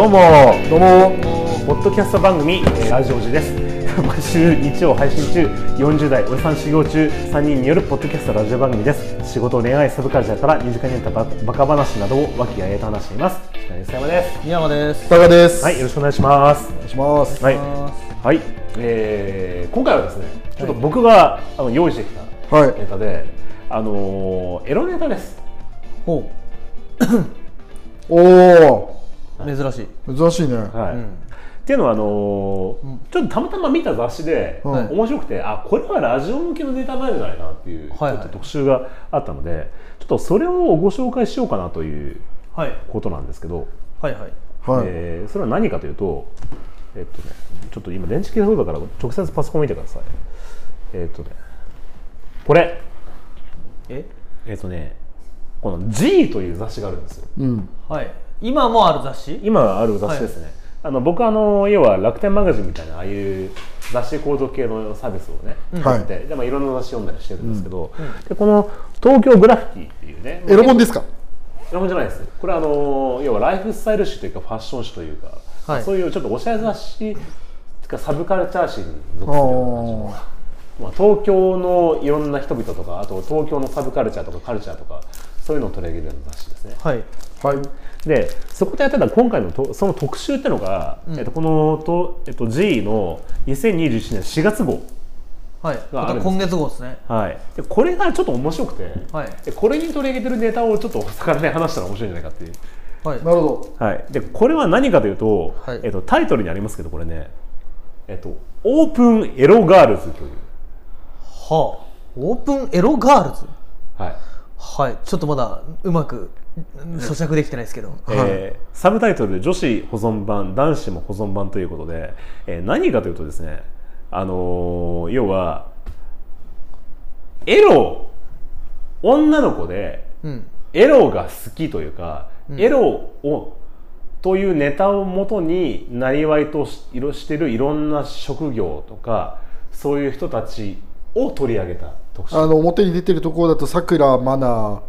どうも。どうも。ポッドキャスト番組、えーラジオジです。毎週日曜配信中40代おじさん修行中3人によるポッドキャストラジオ番組です。仕事恋愛サブカルチャーから身近にあったババカ話などを和気あいあいと話しています。石川山です。宮山です。タカです。はいよろしくお願いします。お願いします。はい。はい、えー今回はですねちょっと僕が、あの用意してきたはい。ネタで、あのーエロネタです。ほおお、う。珍しい。珍しいね。はい、うんっていうのはあのーちょっとたまたま見た雑誌で、うん面白くてあこれはラジオ向けのネタなんじゃないかなっていう、ちょっと特集があったのでちょっとそれをご紹介しようかなというはい。ことなんですけど、はいはい。はい。えーそれは何かというとえっとねちょっと今電池切れそうだから直接パソコン見てくださいえっとねこれえ？えっとねこの G という雑誌があるんですようん。はい。今もある雑誌？今ある雑誌ですね、あの僕あの要は楽天マガジンみたいなああいう雑誌購読系のサービスをね、はいやってで、まあ、いろんな雑誌読んだりしてるんですけど、でこの東京グラフィティっていうねエロ本ですか？エロ本じゃないです。これはあの要はライフスタイル誌というかファッション誌というか、はい。そういうちょっとおしゃれ雑誌かサブカルチャー誌に属するような感じまあ、東京のいろんな人々とかあと東京のサブカルチャーとかカルチャーとかそういうのを取り上げるような雑誌ですね。はい。あ。はい。でそこでやってた今回のとその特集ってのが、えっと、このと、えっと、G の2021年4月号、はい。今月号ですね。はい、でこれがちょっと面白くて、はい。でこれに取り上げてるネタをちょっとお魚で話したら面白いんじゃないかっていう、はい。なるほはい、でこれは何かというと、はい。えっと、タイトルにありますけどこれね、えっと、オープンエロガールズという、はあ。オープンエロガールズはい。はい。ちょっとまだうまくうん咀嚼できてないですけど。えーサブタイトル「女子保存版男子も保存版」ということで、えー何かというとですね、あのー要はエロ女の子で。エロが好きというか、エロをというネタをもとになりわいとしいろしてるいろんな職業とかそういう人たちを取り上げた特集。あの表に出てるところだとさくらまな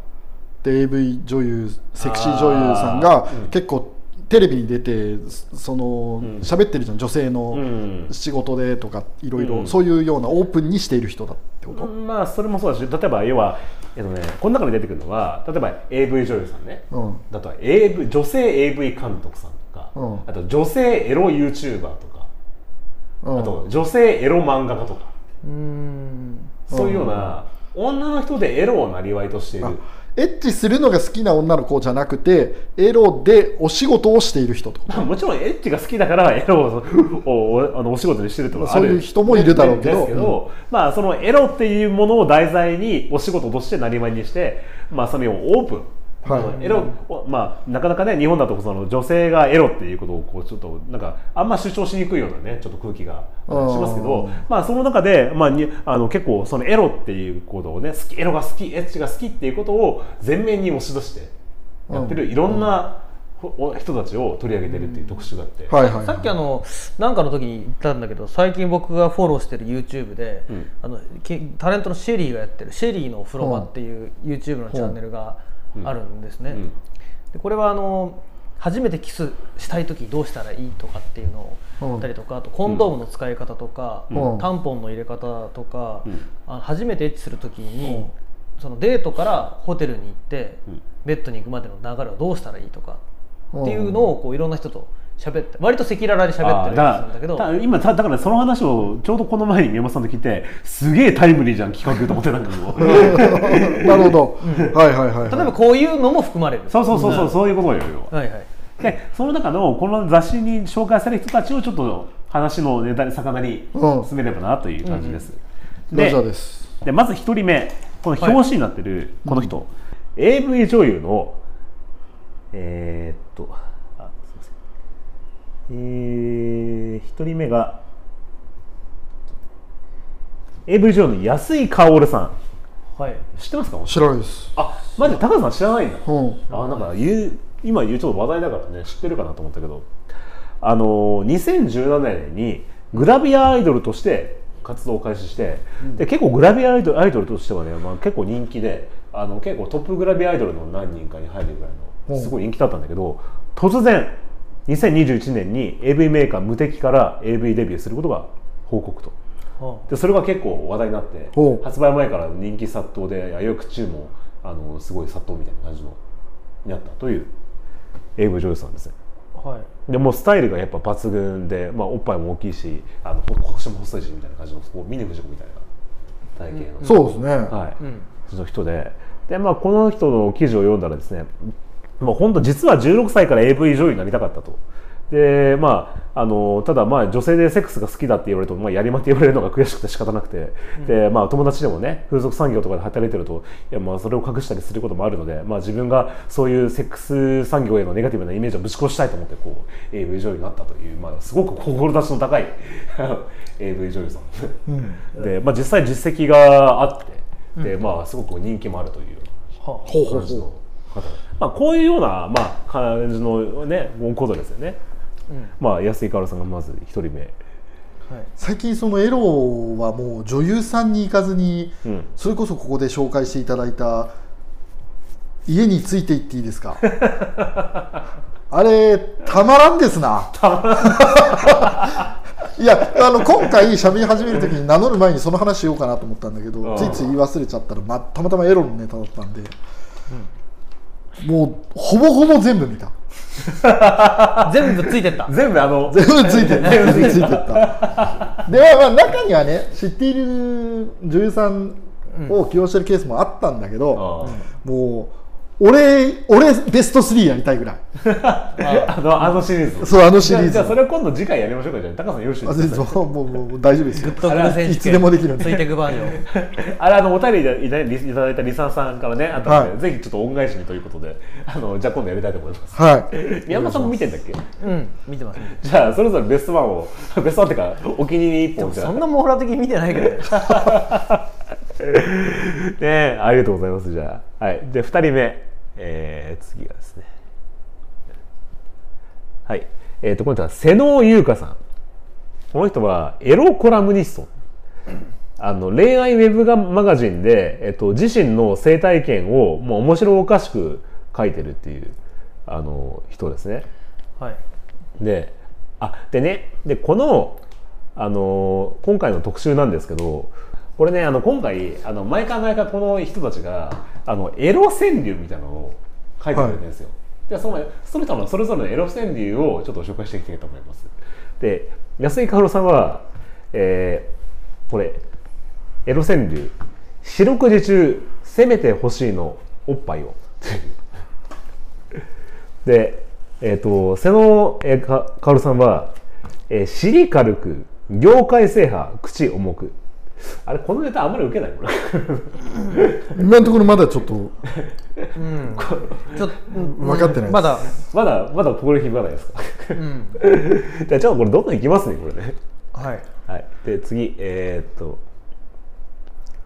AV 女優セクシー女優さんが結構テレビに出てそのん。喋ってるじゃん女性うのん。仕事でとかいろいうん。ろそういうようなオープンにしている人だってこと？まあそれもそうだし例えば要は、えっとね、この中に出てくるのは例えば AV 女優さんね、うん。だと AV 女性 AV 監督さんとか、うん。あと女性エロ YouTuber とか、うん。あと女性エロ漫画家とか。うーん。そういうような、女の人でエロをなりわいとしている。あエッチするのが好きな女の子じゃなくてエロでお仕事をしている人と。まあもちろんエッチが好きだからエロを おあのお仕事にしてるってことはある。そういう人もいるだろうけど。ですけど、まあそのエロっていうものを題材にお仕事としてなりわいにして、まあそれをオープン。はい。エロまあなかなかね日本だとその女性がエロっていうことをこうちょっとなんかあんま主張しにくいようなねちょっと空気がしますけどうんまあその中でまあにあの結構そのエロっていうことをね好きエロが好きエッチが好きっていうことを前面に押し出してやってるいろんなほ人たちを取り上げてるっていう特集があって、はいはいはい。さっきあのなんかの時に言ったんだけど最近僕がフォローしてる YouTube で、うん。あのきタレントのシェリーがやってる「シェリーのお風呂場」っていう YouTube のチャンネルがあるんですね。うん。でこれはあの初めてキスしたい時どうしたらいいとかっていうのをうん。言ったりとかあとコンドームの使い方とか、うん。タンポンの入れ方とか、うん。あの初めてエッチする時に、うん。そのデートからホテルに行って、うん。ベッドに行くまでの流れをどうしたらいいとかっていうのをこういろんな人と喋って割と赤裸々に喋ってるんだけど。今ただからその話をちょうどこの前に宮本さんと聞いてすげえタイムリーじゃん企画と思ってたんだけどなるほど、はいはいはいはい。例えばこういうのも含まれる。そうそうそうそう、そういうことよ。要ははいはい。でその中のこの雑誌に紹介される人たちをちょっと話のネタに魚にうん。進めればなという感じです、ラジャーです。でまず一人目この表紙になってるこの人、AV 女優のえー、っとえー、一人目が AV 女優の安井薫さん。はい。知ってますか？知らないです。あマジで高田さん知らないんだ。うん。あなんか言う今言うちょっと話題だからね知ってるかなと思ったけど。あの2017年にグラビアアイドルとして活動を開始して、で結構グラビアアイドルアイドルとしてはね、まあ、結構人気であの結構トップグラビアアイドルの何人かに入るぐらいのすごい人気だったんだけど突然2021年に AV メーカー無敵から AV デビューすることが報告と。はでそれが結構話題になって発売前から人気殺到で予約中もあのすごい殺到みたいな感じのになったという AV 女優さんです。ねあはい。でもうスタイルがやっぱ抜群で、まあ、おっぱいも大きいしあのこ腰も細いしみたいな感じのこう峰不二子みたいな体型の、そうですね、はい、うん。その人で。で、まあ、この人の記事を読んだらですねもう本当実は16歳から AV 女優になりたかったと。でまあ、あのただ、まあ、女性でセックスが好きだって言われると、まあ、やりまって言われるのが悔しくて仕方なくて、でまあ、友達でもね風俗産業とかで働いてるといや、まあ、それを隠したりすることもあるので、まあ、自分がそういうセックス産業へのネガティブなイメージをぶち殺したいと思ってこう AV 女優になったという、まあ、すごく志の高い AV 女優さん。うん。で、まあ、実際実績があって、でまあ、すごく人気もあるというようなはほうほう。感じのほ方まあ、こういうような、まあ、感じのねことですよね、うん。まあ、安井かおるさんがまず一人目、はい。最近そのエロはもう女優さんに行かずに、うん。それこそここで紹介していただいた家についていっていいですか？あれたまらんですな。いやあの今回喋り始める時に名乗る前にその話しようかなと思ったんだけどうん。ついつい言い忘れちゃったら、ま、たまたまエロのネタだったんで、もうほぼほぼ全部見た。全部ついてった。全部あの全部ついてる全部ついてった。でまあまあ中にはね知っている女優さんを起用してるケースもあったんだけど、もう俺俺ベスト3やりたいぐらい。あのあのシリーズ。そうあのシリーズ。じゃあじゃあそれを今度次回やりましょうか。じゃあ高さんよろしいあですか？もうもうもう大丈夫ですよ。いつでもできるんで。ついてくバージョンあれあのお便りいただいたいただいたリサーさんからねあったので、はい。ぜひちょっと恩返しにということであのじゃあ今度やりたいと思います。はい。宮山さんも見てんだっけ？うん見てます。じゃあそれぞれベストワンを ベストワンっていうかお気に入り一本じゃあ。そんな網羅的に見てないけど ねねありがとうございますじゃあ。はい。で2人目えー、次がですね。はい。えー、とこの人は瀬能優香さん。この人はエロコラムニスト。あの恋愛ウェブがマガジンで、えっと、自身の性体験をもう面白おかしく書いてるっていうあの人ですね。はい。であでねでこの、あの今回の特集なんですけどこれねあの今回あの毎回毎回この人たちがあのエロ川柳みたいなのを書いてくれてるんですよ、でそのその人のそれぞれのエロ川柳をちょっと紹介していきたいと思います。で安井かおるさんは、えーこれエロ川柳「四六時中攻めて欲しいのおっぱいを」で、えっ、と、瀬野、えーかかおるさんは、えー、尻軽く、業界制覇、口重く。あれ、このネタあんまり受けないこれ。今のところまだちょっとうん。ちょっとうん。分かってないです。まだ。まだ、まだ心響かないですか？うん。じゃあ、ちょっとこれどんどんいきますね、これね。はい。はい。で、次、えーっと、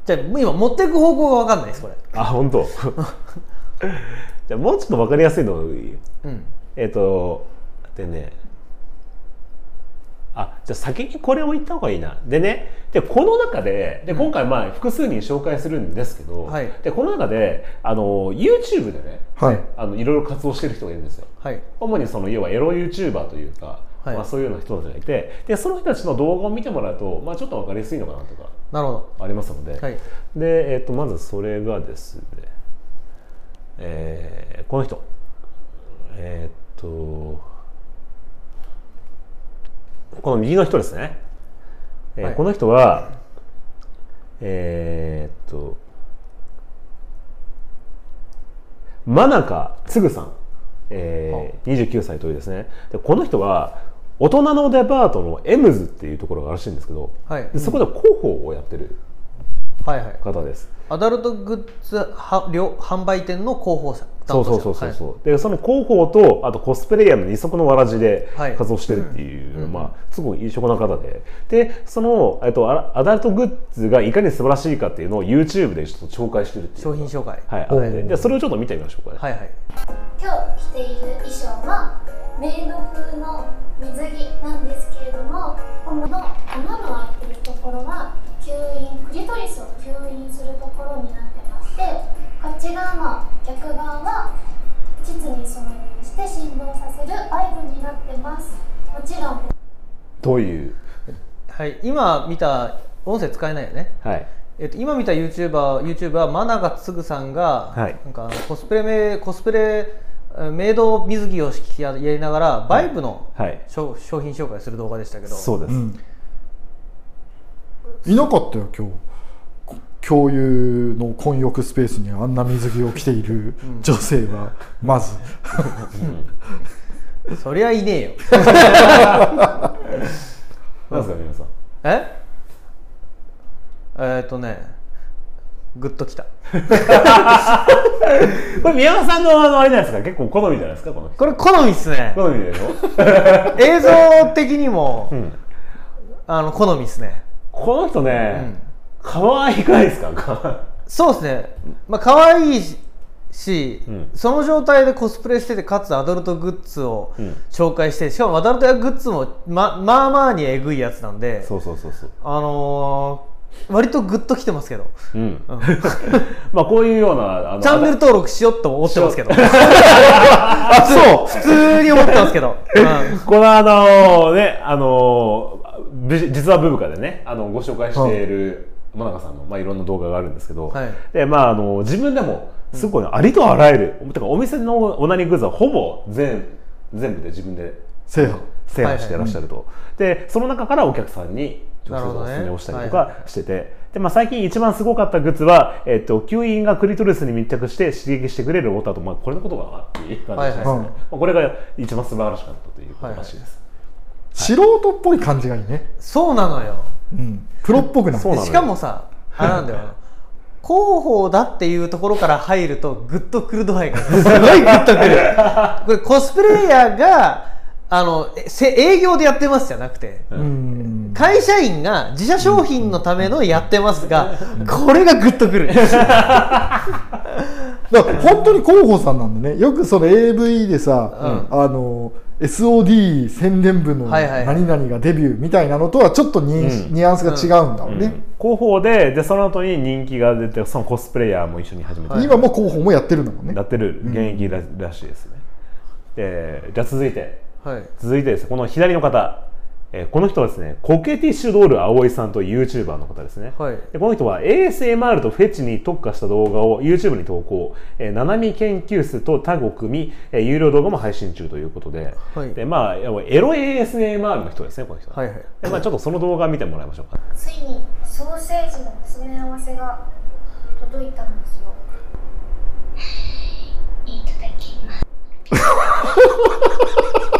じゃあ今持っていく方向が分かんないですこれ。あ、本当。じゃあ、もうちょっとわかりやすいのいいうん。えっ、と、でね、あ、じゃあ先にこれを言った方がいいな。でね、で、この中で、で、今回まあ複数人紹介するんですけど、はい。で、この中で、あの、YouTube でね、はい。あの、いろいろ活動してる人がいるんですよ。はい。主にその、要はエロ YouTuber というか、はい。まあそういうような人たちがいて、で、その人たちの動画を見てもらうと、まあちょっとわかりやすいのかなとか、なるほありますので、どはい。で、えっとまずそれがですね、えーこの人。えーっとこの右の人ですね、えーはい。この人はえーっと真中つぐさん、えー、29歳というですね。でこの人は大人のデパートのエムズっていうところがあるらしいんですけど、はい。でそこで広報をやってるはいはい。方です。アダルトグッズは両販売店の広報さんそうそうそうそう。そう、でその広報とあとコスプレイヤーの二足のわらじではい。活動してるっていう、うん。まあすごい異色な方で。でその、えっと、アアダルトグッズがいかに素晴らしいかっていうのを YouTube でちょっと紹介してるっていう。商品紹介。はいおうあってでそれをちょっと見てみましょうか。ね、はい。はい今日着ている衣装はメイド風の水着なんですけれどもこの穴の開いてるところは吸引クリトリスを吸引するところになってましてこっち側の逆側は膣に挿入して振動させるバイブになっってます。もちろん。どういう？はい、今見た音声使えないよね、はい。えっと、今見た YouTuber, YouTuber は真永つぐさんが、はい。なんかコスプレメコスプレえメイド水着をややりながらバイブのはい。商商品紹介する動画でしたけど。そうです、うん。いなかったよ今日。こ共有の混浴スペースにあんな水着を着ている女性はまず、そりゃいねえよ。なんですか皆さん。え？えーっとねグッときた。これ宮川さんのあのあれじゃないですか？結構好みじゃないですか？この人。これ好みっすね。好みでしょ、映像的にも、うん、あの好みっすね。この人ね、可愛くないですか？そうですね、まあ可愛いし、うん。その状態でコスプレしててかつアドルトグッズをうん。紹介してしかもアダルトやグッズもままあまあにえぐいやつなんでそうそうそうそう。あのー割とグッときてますけど。うん、まあこういうようなあのチャンネル登録しようと思ってますけど。あそう。普通に思ってますけど、うん。このあのねあのぶ実はブブカでねあのご紹介している真中さんの、まあ、いろんな動画があるんですけど、はい。でまああの自分でもすごいありとあらゆる、てかお店のオナニーグッズはほぼ全全部で自分で。制覇制覇してらっしゃると、でその中からお客さんに直接おすすめをしたりとはいかしてて、でまあ、最近一番すごかったグッズは、えっと、吸引がクリトリスに密着して刺激してくれるロボットだと、まあ、これのことかなっていう感じですね、はいはいまあ、これが一番素晴らしかったということらしいです、素人っぽい感じがいいね、そうなのよ。うん、プロっぽくないそうなのよ。しかもさあれなんだよ。広報だっていうところから入るとグッとくる度合いが。すごいグッとくる。これコスプレイヤーがあのえせ営業でやってますじゃなくてうん。会社員が自社商品のためのやってますがこれがグッとくる。だから本当に広報さんなんでね。よくその AV でさ、あの SOD 宣伝部の何々がデビューみたいなのとはちょっとニ,、うん。ニュアンスが違うんだろうね、広報ででその後に人気が出てそのコスプレイヤーも一緒に始めて、今も広報もやってるんだもんね。やってる。現役ら,、らしいですね。でじゃあ続いてはい。続いてですねこの左の方、えーこの人はですねコケティッシュドール葵さんという YouTuber の方ですね、はい。でこの人は ASMR とフェチに特化した動画を YouTube に投稿、えー、ナナミ研究室とタグを組み、えー有料動画も配信中ということで,、はい。でまあ、エロ ASMR の人ですねこの人は、はいはい。でまあ、ちょっとその動画見てもらいましょうか。ついにソーセージの詰め合わせが届いたんですよ。いただきます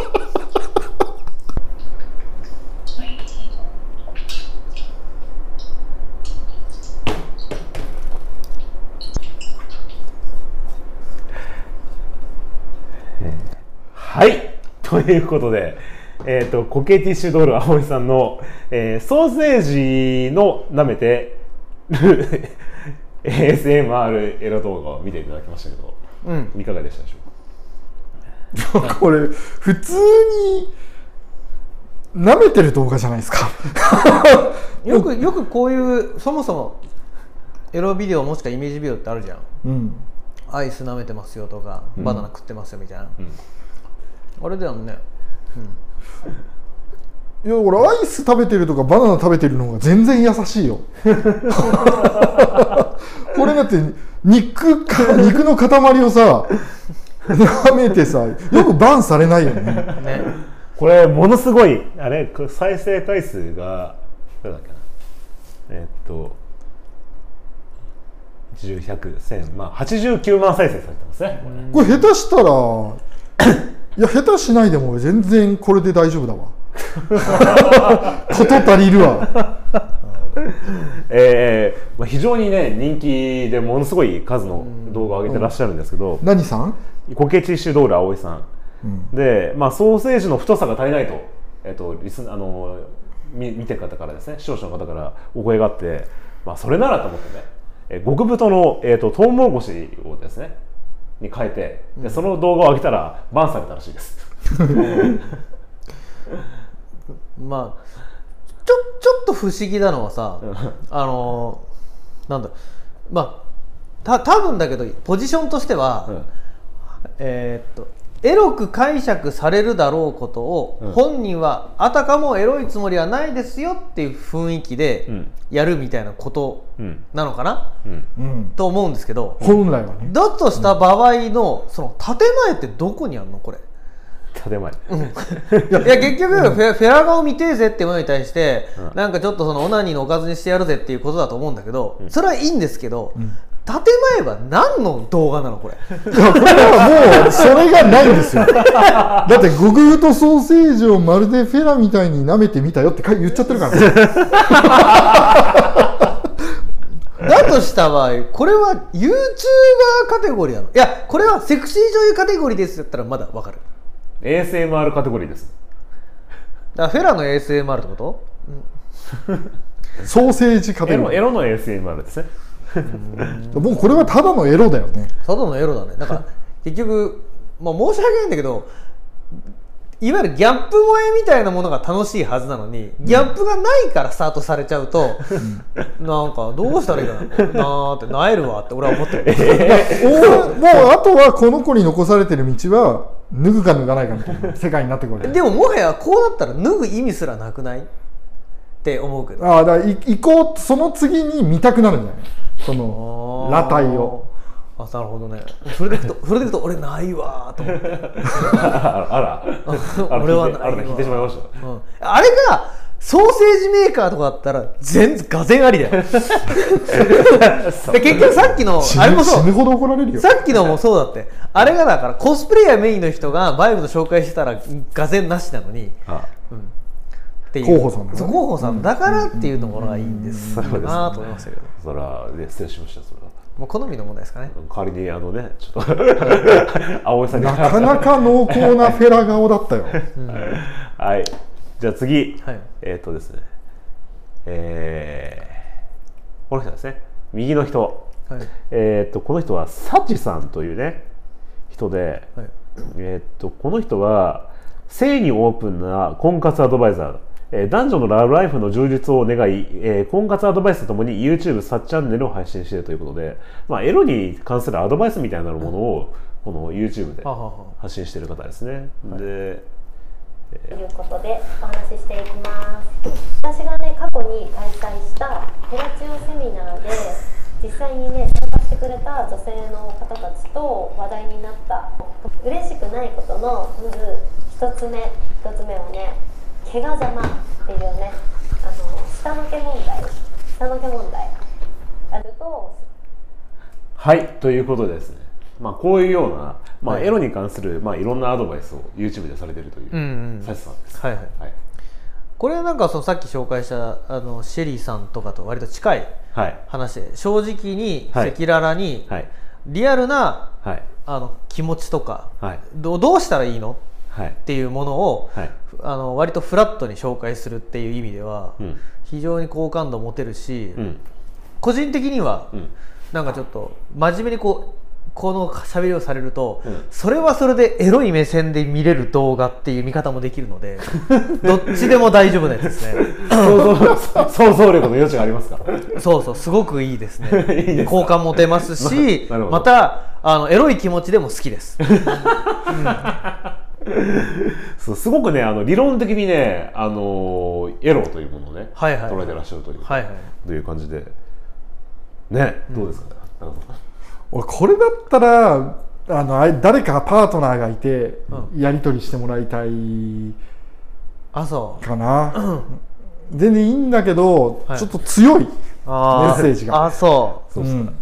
はい。ということで、えー、とコケティッシュドール葵さんの、えーソーセージの舐めて る ASMR エロ動画を見ていただきましたけど、うん。いかがでしたでしょうか？これ普通に舐めてる動画じゃないですか。よくよくこういうそもそもエロビデオもしくはイメージビデオってあるじゃん。うん。アイス舐めてますよとかバナナ食ってますよみたいな、んあれだよね。いや俺アイス食べてるとかバナナ食べてるの方が全然優しいよ。これだって肉か肉の塊をさ舐めてさよくバンされないよね。ね。これものすごいあれこれ再生回数がどれだっけな。えーっと10、100、1000、まあ、89万再生されてますね。これ。これ下手したらいや下手しないでも俺全然これで大丈夫だわ。こと足りるわ。えーまあ、非常にね人気でものすごい数の動画を上げてらっしゃるんですけど、何さん？コケティッシュドール葵さん、で、まあ、ソーセージの太さが足りないと,、えっとリスあの見見てる方からですね視聴者の方からお声があって、まあ、それならと思ってね。え極太の、えー、とトウモロコシをですねに変えてでその動画を上げたらバンされたらしいです。まあちょちょっと不思議なのはさあのなんだまあた多分だけどポジションとしては、うん。えーっとエロく解釈されるだろうことを、うん。本人はあたかもエロいつもりはないですよっていう雰囲気でうん。やるみたいなことうんなのかな、うん。うん、と思うんですけど。本来はね。だとした場合のその建前ってどこにあるのこれ？建前。いや結局フェフェラ顔見てえぜってものに対して、うん。なんかちょっとそのオナニーのおかずにしてやるぜっていうことだと思うんだけど、それはいいんですけど、建前は何の動画なのこれ？いやこれはもうそれがないんですよ。だって極太ソーセージをまるでフェラみたいに舐めてみたよってか言っちゃってるからね。だとした場合これは YouTuber カテゴリーなの？いやこれはセクシー女優カテゴリーですだったらまだわかる。ASMR カテゴリーです。だからフェラの ASMR ってこと？ソーセージカテゴリー。エロエロの ASMR ですねもうこれはただのエロだよね。ただのエロだね。なんか結局、まあ、申し訳ないんだけどいわゆるギャップ萌えみたいなものが楽しいはずなのにギャップがないからスタートされちゃうと、なんかどうしたらいいかなってなえるわって俺は思ってる、おもうあとはこの子に残されてる道は脱ぐか脱がないかみたいな世界になってくるでももはやこうなったら脱ぐ意味すらなくない？って思うけど。ああだからい行こうその次に見たくなるんじゃない？その裸体を。あなるほどね。それでいくと それでいくと俺ないわーと思って。あら 俺は聞いてあら聞いてしまいました。うん。あれがソーセージメーカーとかだったら全然がぜんありだよ。で結局さっきの死あれもそう。ぬ死ぬほど怒られるよ。さっきのもそうだって。あれがだからコスプレイヤーメインの人がバイブの紹介してたらがぜんなしなのに。あっていう。候補さんだね。そう候補さん。だからっていうところがいいんです。そうですね。なと思いましたけど。それはね失礼しましたそれはもう好みの問題ですかね。代わりにあのねちょっと 青井さん。になかなか濃厚なフェラ顔だったよ。はい。じゃあ次、はい。えーっとですね。えーこの人ですね。右の人。はい。えーっとこの人はサチさんというね人で、はい。えーっとこの人は性にオープンな婚活アドバイザー、えー男女のラブライフの充実を願い、えー婚活アドバイスとともに YouTube サチャンネルを配信しているということで、まあ、エロに関するアドバイスみたいなものをこの YouTube で発信している方ですね。でということでお話ししていきます。私がね過去に開催したヘラチオセミナーで実際にね参加してくれた女性の方たちと話題になった嬉しくないことのまず一つ目一つ目はね怪我邪魔っていうねあの下の毛問題下の毛問題あるとはいということでですね、まあ、こういうような、まあ、はい。エロに関する、まあ、いろんなアドバイスを YouTube でされているという、サチさんです。はいはい。はい。これはなんかそのさっき紹介したあのシェリーさんとかと割と近いはい。話で正直にはい。赤裸々にはい。リアルなはい。あの気持ちとかはい。どうどうしたらいいの？はいっていうものをはい。あの割とフラットに紹介するっていう意味ではうん。非常に好感度持てるしうん。個人的にはうん。なんかちょっと真面目にこうこの喋りをされると、うん。それはそれでエロい目線で見れる動画っていう見方もできるので どっちでも大丈夫なやつですね。想像 力の余地がありますか？そうそうすごくいいですね。好感持てますしななるほど。またあのエロい気持ちでも好きですそうすごくねあの理論的にねあのエロというものをね、はいはい捉えてらっしゃるという,、はいはい。という感じで。ねどうですか？ね、なるほど俺これだったらあの誰かパートナーがいてうやり取りしてもらいたいあそう。かな、全然いいんだけど、はい。ちょっと強いあメッセージが。あそう。うん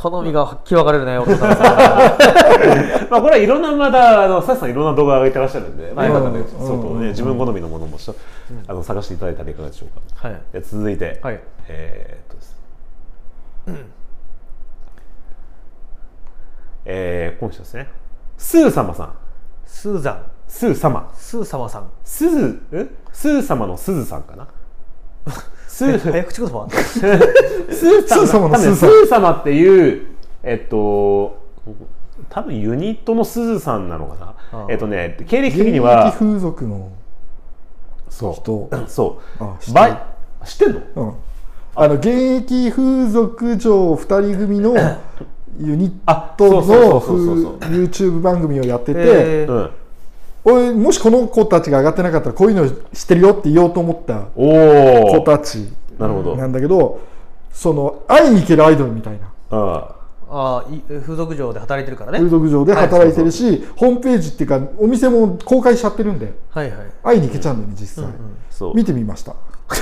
好みがはっきり分かれるね岡田さん まあこれはいろんなまたあのサシさんいろんな動画を上げてらっしゃるんで、まあ、よかったらね、うんそうとうんね自分好みのものもしあの探していただいたらいかがでしょうか。はいで続いて、はいえーっとですねえーこの人ですね。スー様さん。スーザンスー様。スー様さんスズ、え？スー様のスズさんかな？スー、早口言葉？スー様。のスー様スー様っていう、えっと、多分ユニットのスズさんなのかな？えっとね、経歴的に現は役、風俗のそう。人？そう。あ知ってる。バイ知ってんの？うん。あの現役風俗嬢2人組の ユニッあトの YouTube 番組をやってて、えーうん俺もしこの子たちが上がってなかったらこういうの知ってるよって言おうと思ったおお子たちなるほど。なんだけどその会いに行けるアイドルみたいな。ああ。風俗嬢で働いてるからね。風俗場で働いてるし、ホームページっていうかお店も公開しちゃってるんではいはい。会いに行けちゃうんだよね実際、そう。見てみました。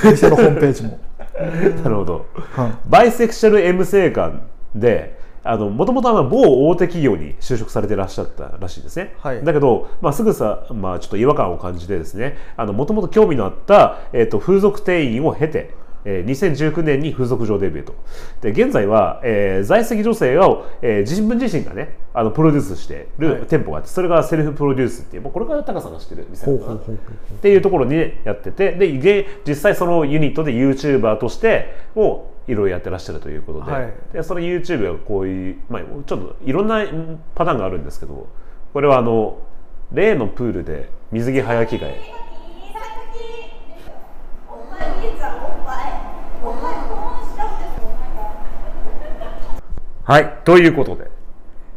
お店のホームページも、なるほど。はい、バイセクシャル M 生官でもともと某大手企業に就職されてらっしゃったらしいですね、はい。だけど、まあ、すぐさ、まあ、ちょっと違和感を感じてですねもともと興味のあった、えー、と風俗店員を経てえー2019年に風俗嬢デビューと。で現在は、えー在籍女性を、えー自分自身がねあのプロデュースしていはい。る店舗があって、それがセルフプロデュースっていうもうこれが高さんが知ってる店な。のかなっていうところにね、やってて。でげ実際そのユニットで YouTuber としてもいろいろやってらっしゃるということで,、はい。でその YouTube がこういう、まあ、ちょっといろんなうんパターンがあるんですけどこれはあの例のプールで水着早着替え。はいということで、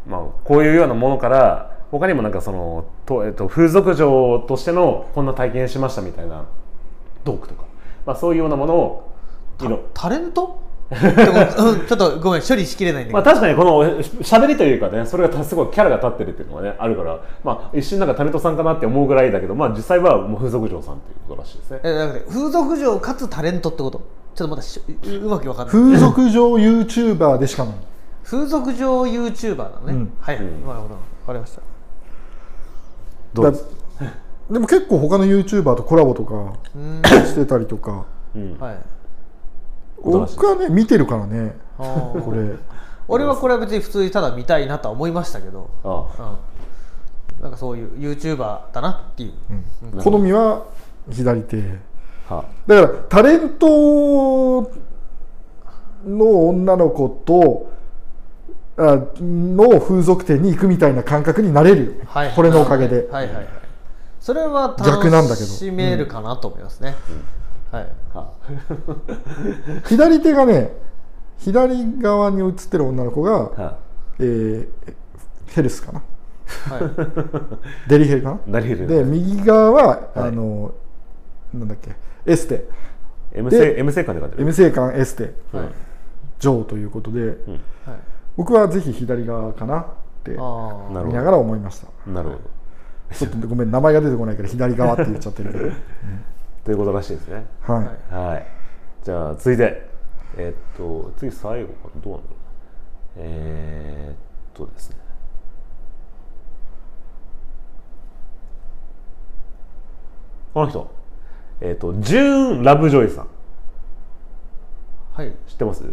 まあ、こういうようなものから他にもなんかそのと、えっと、風俗嬢としてのこんな体験しましたみたいなトークとか、まあ、そういうようなものをいろ。タレント？ちょっとごめん処理しきれないんだけど、まあ、確かにこのし喋りというかねそれがすごいキャラが立ってるっていうのがねあるから、まあ、一瞬なんかタレントさんかなって思うぐらいだけど、まあ、実際はもう風俗嬢さんっていうことらしいですね。えだから風俗嬢かつタレントってこと？ちょっとまだしううまくわかんない。風俗上 YouTuber でしかない。風俗嬢 YouTuber なのね、うん。はいはい、うん。なるほど。わかりました。どう？ですだでも結構他の YouTuber とコラボとかうん。してたりとか。うん。はい僕はね見てるからね。これ。俺はこれは別に普通にただ見たいなとは思いましたけど、あうん、なんかそういう YouTuber だなっていう、うん。好みは左手。だからタレントの女の子とあの風俗店に行くみたいな感覚になれるよ、はいこれのおかげで、はいはいはい。それは逆なんだけど楽しめるかなと思いますね、はい。は 左手がね左側に映ってる女の子が、はえーヘルスかな。はい。デリヘルかな。で右側は、はい。あのなんだっけエステ。M で生 M 生館で書いてる。M 生館エステ。はい。上ということで、はい。僕はぜひ左側かなって見ながら思いました。なるほど。ちょっとごめん名前が出てこないから左側って言っちゃってるけど ということらしいですね。はい、はい。はいじゃあ続いて。えーっと次最後かなどうなんだろうえーっとですね。この人。えーっとジューン・ラブジョイさん。はい。知ってます？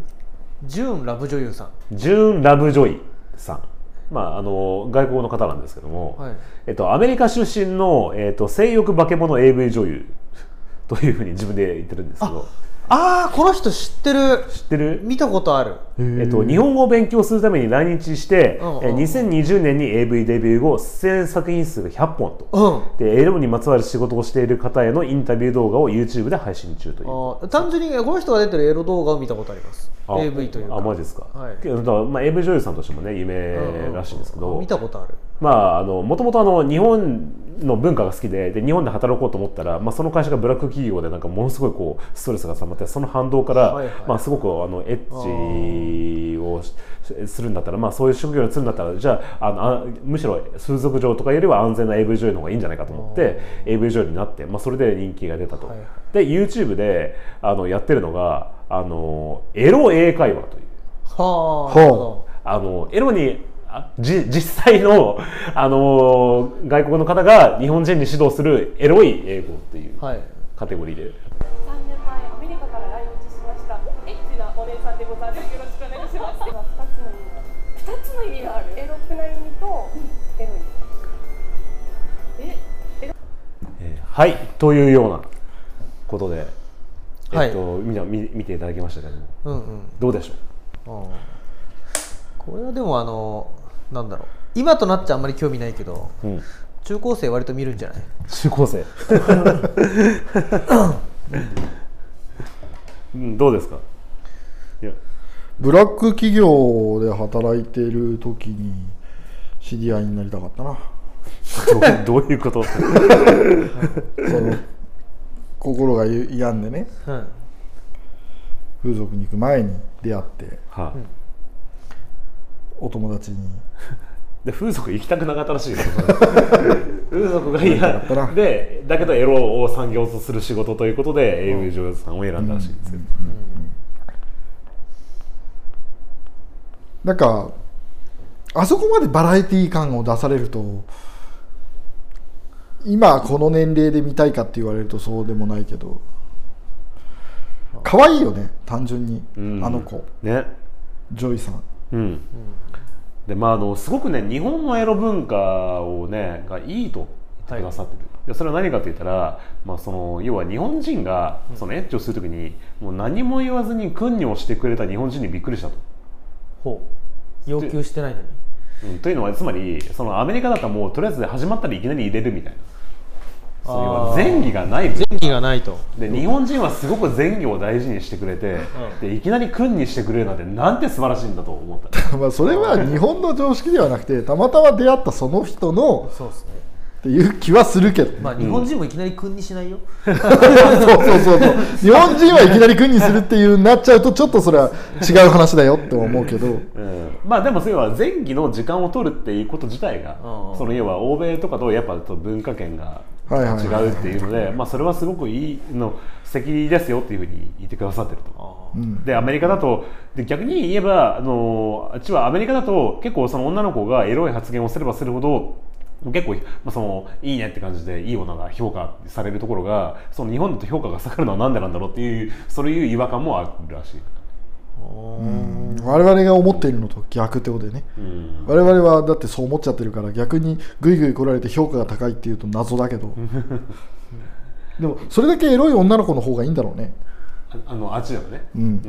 ジューンラブ女優さん。ジューン・ラブジョイさん。まあ、あの外国の方なんですけども、はい。えっと、アメリカ出身の、えっと、性欲化け物 AV 女優というふうに自分で言ってるんですけど。ああこの人知ってる。知ってる？見たことある。えっと、日本語を勉強するために来日して、うんうんえー2020年に AV デビュー後出演作品数が100本と、うん。でエロにまつわる仕事をしている方へのインタビュー動画を YouTube で配信中という。単純にこの人が出てるエロ動画を見たことあります。あ AV というか。あマジですか、はい。けまあ、AV 女優さんとしてもね有名らしいんですけど、見たことある。まあ、あのもともとあの日本の文化が好きでで日本で働こうと思ったら、まあ、その会社がブラック企業でなんかものすごいこうストレスが溜まってその反動から、はいはい。まあ、すごくあのエッチをしするんだったら、まあ、そういう職業にするんだったらじゃああのあむしろ風俗嬢とかよりは安全な AV 女優の方がいいんじゃないかと思って AV 女優になって、まあ、それで人気が出たと。はいはい。で YouTube であのやってるのがあのエロ英会話という。はああのエロにあじ実際の、あの外国の方が日本人に指導するエロい英語っていうどはい。カテゴリーで、3年前アメリカから来日しました。エッチなお姉さんでございますよろしくお願いします。2つの意味が2つの意味がある。エロくな意味とエロい。ええーはいというようなことで、はい。えっとみんな見見ていただきましたけども。うんうん。どうでしょう？んこれはでもあのなんだろう。今となっちゃあんまり興味ないけどう、うん、中高生割と見るんじゃない？中高生。うん。どうですか？いや。ブラック企業で働いている時に知り合いになりたかったな。どういうこと？その心が病んでね。うん風俗に行く前に出会って。はい、お友達に。で風俗行きたくなかったらしいよ。風俗が嫌。でだけどエロを産業とする仕事ということで AV 女優さんを選んだらしいですよ、なんかあそこまでバラエティー感を出されると今この年齢で見たいかって言われるとそうでもないけど可愛いよね単純に、うん。あの子。ね。ジョイさん。うん、でまああのすごくね日本のエロ文化をねがいいと言ってくださってる、でそれは何かと言ったら、まあ、その要は日本人がそのエッチをするときにもう何も言わずに訓にをしてくれた日本人にびっくりしたと。ほう。要求してないのに。うん、というのはつまりそのアメリカだったらもうとりあえず始まったらいきなり入れるみたいなそういう前儀がない分前期がないと。で日本人はすごく前儀を大事にしてくれて、でいきなり訓にしてくれるなんてなんて素晴らしいんだと思った。まあそれは日本の常識ではなくてたまたま出会ったその人のそうですね。っていう気はするけど、まあ日本人もいきなり君にしないよ、そうそうそうそう。日本人はいきなり君にするっていうなっちゃうとちょっとそれは違う話だよって思うけど。うん。まあでもそれは前期の時間を取るっていうこと自体が、うん。うんその要は欧米とかとやっぱ文化圏が違うっていうので、まあそれはすごくいいの素敵ですよっていうふうに言ってくださってると。うんでアメリカだとで逆に言えばあのあっちはアメリカだと結構その女の子がエロい発言をすればするほど結構、まあ、そのいいねって感じでいい女が評価されるところがその日本だと評価が下がるのはなんでなんだろうっていうそういう違和感もあるらしい。うん我々が思っているのと逆ってことでね。うん。我々はだってそう思っちゃってるから逆にグイグイ来られて評価が高いっていうと謎だけど。でもそれだけエロい女の子の方がいいんだろうね。ああのあっちではね。うん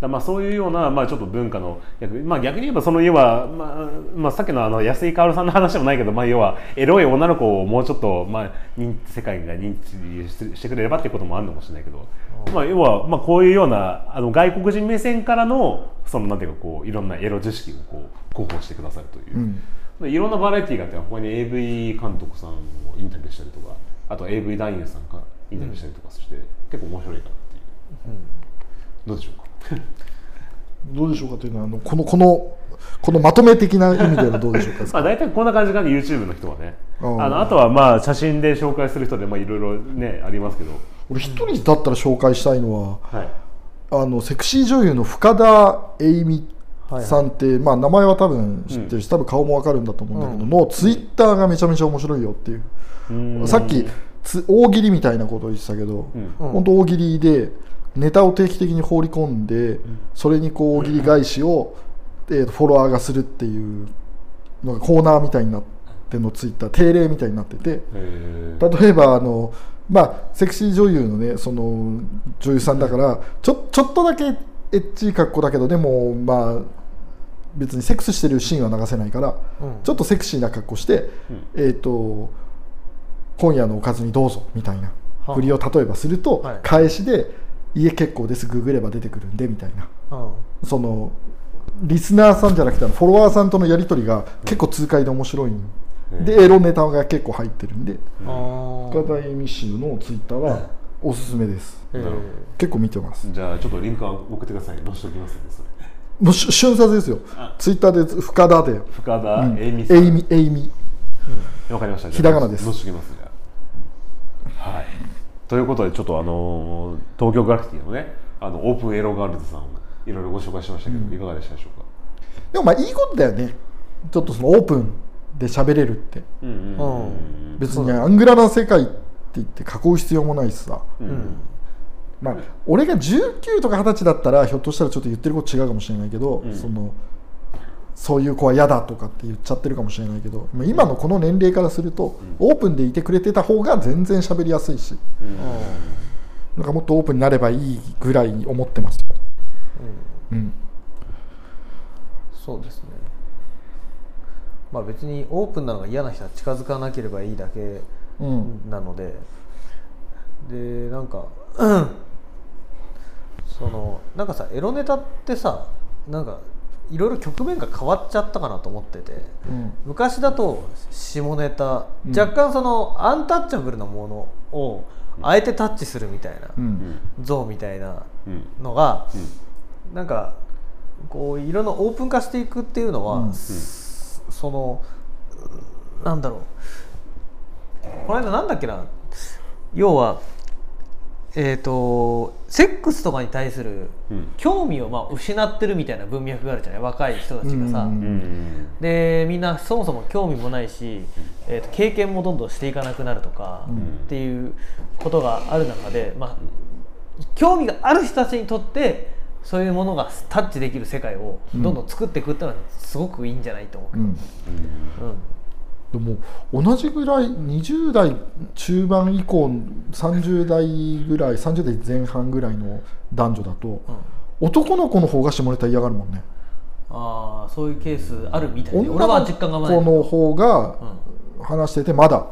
だまあそういうような、まあ、ちょっと文化の逆,、まあ、逆に言えばその要は、まあまあ、さっきのあの安井薫さんの話でもないけど、まあ、要はエロい女の子をもうちょっと、まあ、認世界が認知してくれればっていうこともあるのかもしれないけど、まあ、要は、まあ、こういうようなあの外国人目線からのそのなんていうかこういろんなエロ知識をこう広報してくださるという。うん。でいろんなバラエティーがあって他に AV 監督さんをインタビューしたりとかあとは AV 男優さんがインタビューしたりとかして、結構面白いかなっていう、どうでしょうか？どうでしょうかというのはあのこのこのこのまとめ的な意味ではどうでしょうか？ま あ、大体こんな感じかな YouTube の人はね。あのあとはまあ写真で紹介する人でまあいろいろねありますけど、俺一人だったら紹介したいのははい、あのセクシー女優の深田栄美さんって、まあ、名前は多分知ってるし、多分顔もわかるんだと思うんだけど、のツイッターがめちゃめちゃ面白いよっていう、うん。さっきつ大喜利みたいなことを言ってたけど、うん。本当大喜利でネタを定期的に放り込んで、それにこう大喜利返しを、えフォロワーがするっていうのがコーナーみたいになってるのツイッター。定例みたいになってて。例えばあの、まあ、セクシー女優の,、ね、その女優さんだからちょちょっとだけエッチい格好だけどでも、まあ、別にセックスしてるシーンは流せないから、うん。ちょっとセクシーな格好して、えー、と今夜のおかずにどうぞみたいな。はあ。振りを例えばすると、はい。返しで「家結構です。ググれば出てくるんで」みたいな。うん。そのリスナーさんじゃなくてフォロワーさんとのやり取りが結構痛快で面白いんで、エロネタが結構入ってるんで。あー深田恵美衆のツイッターはおすすめです。えー。結構見てます。じゃあちょっとリンク送ってください載せておきますんでそれ。もうし瞬殺ですよ。ツイッターで深田で。深田うん。栄美さん、エイミエイミわかりました。ひらがなです。載せておきますということでちょっとあのー東京グラフィティのねあのオープンエロガールズさんをいろいろご紹介しましたけど、いかがでしたでしょうか？でもまあいいことだよね。ちょっとそのオープンで喋れるって。うんうんうん別にアングラな世界って言って囲う必要もないしさ、うん。まあ、俺が19とか20歳だったらひょっとしたらちょっと言ってること違うかもしれないけど、ん。そのそういう子は嫌だとかって言っちゃってるかもしれないけどまあ今のこの年齢からすると、オープンでいてくれてた方が全然喋りやすいし、なんかもっとオープンになればいいぐらいに思ってます。うん、そうですね。まあ別にオープンなのが嫌な人は近づかなければいいだけうん、なので。でなんかうん そのなんかさエロネタってさなんかいろいろ局面が変わっちゃったかなと思ってて。うん。昔だと下ネタ。うん。若干そのアンタッチャブルなものをあえてタッチするみたいな。うん。像みたいなうん。のがなんかこういろんなオープン化していくっていうのは、そのなんだろう。この間なんだっけな。要はえっ、とセックスとかに対するうん。興味をまあ失ってるみたいな文脈があるじゃない？若い人たちがさ、でみんなそもそも興味もないし、えーと経験もどんどんしていかなくなるとか、うん。っていうことがある中で、まあ、興味がある人たちにとってそういうものがタッチできる世界をどんどん作っていくっていうのはすごくいいんじゃないと思うけど、うん。うんでも同じぐらい20代中盤以降30代ぐらい30代前半ぐらいの男女だと、うん。男の子の方が下ネタ嫌がるもんね。ああそういうケースあるみたい俺はの実感がない子の方がうん。話しててまだ。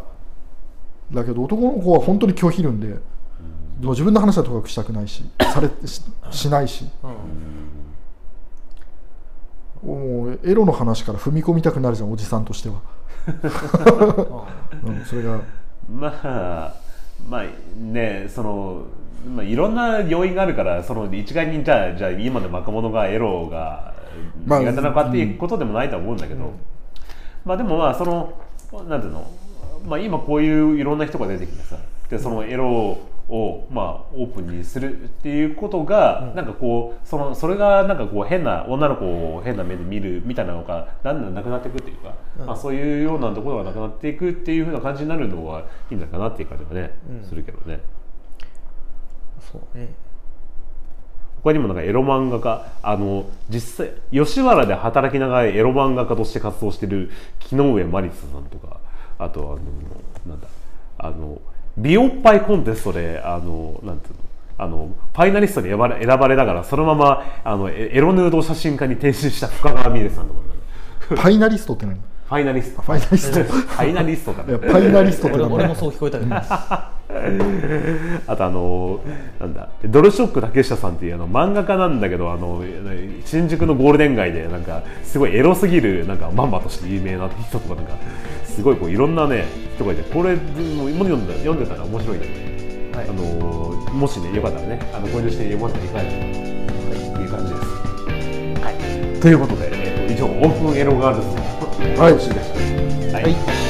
だけど男の子は本当に拒否るんで、自分の話はとかくしたくないしされ ししないし。うん。もうエロの話から踏み込みたくなるじゃんおじさんとしては、うん、それが。まあまあねその、まあ、いろんな要因があるからその一概にじゃあじゃあ今の若者がエロがまあ苦手なのかっていうことでもないとは思うんだけど、まあでもまあそのなんていうの、まあ、今こういういろんな人が出てきてさでそのエロをまあオープンにするっていうことが、なんかこうそのそれがなんかこう変な女の子を変な目で見るみたいなのがだんだんなくなっていくっていうか、まあ、そういうようなところがなくなっていくっていうふうな感じになるのはいいんだかなっていう感じはね、うん。するけどね。そうね。他にもなんかエロ漫画家あの実際吉原で働きながらエロ漫画家として活動してる木上真理沙さんとかあとあのなんだあの美おっぱいコンテストであのなんていうの？あのファイナリストに選ばれ選ばれながらそのままあのエエロヌード写真家に転身した深川美玲さんとか。ねファイナリストって何？ファイナリスト。ファイナリスト。ファイナリストだいやねファイナリストって俺もそう聞こえたけど。あとあのなんだドルショック竹下さんっていうあの漫画家なんだけどあの新宿のゴールデン街でなんかすごいエロすぎるなんかマンバとして有名な人とかなんかすごいこういろんなね人がいてこれもう読んで読んでたら面白いんだよね、はい。あのもしねよかったらねあの購入して読まれたらいかがかなという感じです。はい、ということで、えーと以上オープンエロガールズのはい。特集でした。はい